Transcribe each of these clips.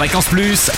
Fréquence Plus.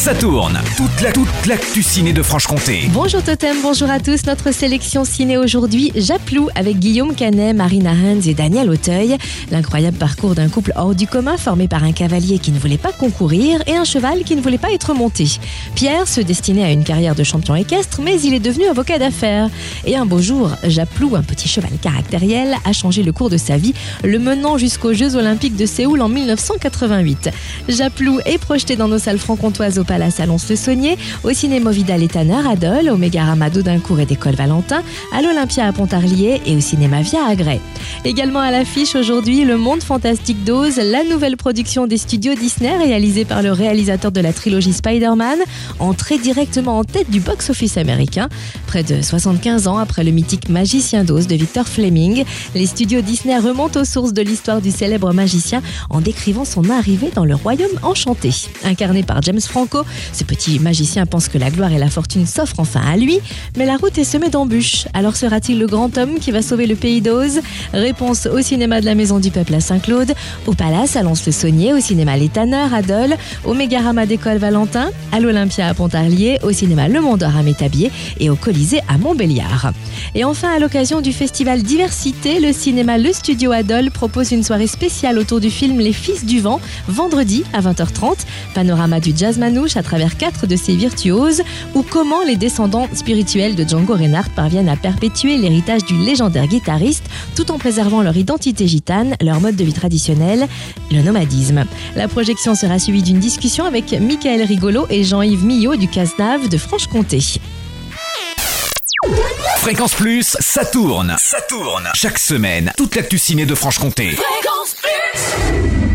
Ça tourne. Toute la toute l'actu de Franche-Comté. Bonjour Totem, bonjour à tous. Notre sélection ciné aujourd'hui, Japlou avec Guillaume Canet, Marina Hans et Daniel Auteuil. L'incroyable parcours d'un couple hors du commun formé par un cavalier qui ne voulait pas concourir et un cheval qui ne voulait pas être monté. Pierre se destinait à une carrière de champion équestre, mais il est devenu avocat d'affaires. Et un beau jour, Japlou, un petit cheval caractériel, a changé le cours de sa vie, le menant jusqu'aux Jeux Olympiques de Séoul en 1988. Japlou est projeté dans nos salles franc-comtoises au Palace à Lons-le-Saunier, au cinéma Vidal et Tanner à Dole, au Mégarama d'Audincourt et d'École Valentin, à l'Olympia à Pontarlier et au cinéma Via à Grès. Également à l'affiche aujourd'hui, Le Monde Fantastique d'Oz, la nouvelle production des studios Disney réalisée par le réalisateur de la trilogie Spider-Man, entrée directement en tête du box-office américain. Près de 75 ans après le mythique Magicien d'Oz de Victor Fleming, les studios Disney remontent aux sources de l'histoire du célèbre magicien en décrivant son arrivée dans le royaume enchanté. Incarné par James Franco, ce petit magicien pense que la gloire et la fortune s'offrent enfin à lui, mais la route est semée d'embûches. Alors sera-t-il le grand homme qui va sauver le pays d'Oz? Réponse au cinéma de la Maison du Peuple à Saint-Claude, au Palace à Lons-le-Saunier, au cinéma Les Tanneurs à Dole, au Mégarama d'École Valentin, à l'Olympia à Pontarlier, au cinéma Le Monde d'Or à Métabier et au Colisée à Montbéliard. Et enfin, à l'occasion du festival Diversité, le cinéma Le Studio Adol propose une soirée spéciale autour du film Les Fils du Vent, vendredi à 20h30. Panorama du jazz manouche à travers quatre de ses virtuoses, ou comment les descendants spirituels de Django Reinhardt parviennent à perpétuer l'héritage du légendaire guitariste tout en préservant leur identité gitane, leur mode de vie traditionnel, le nomadisme. La projection sera suivie d'une discussion avec Michael Rigolo et Jean-Yves Millot du Casnave de Franche-Comté. Fréquence Plus, ça tourne. Ça tourne. Chaque semaine, toute l'actu ciné de Franche-Comté. Fréquence Plus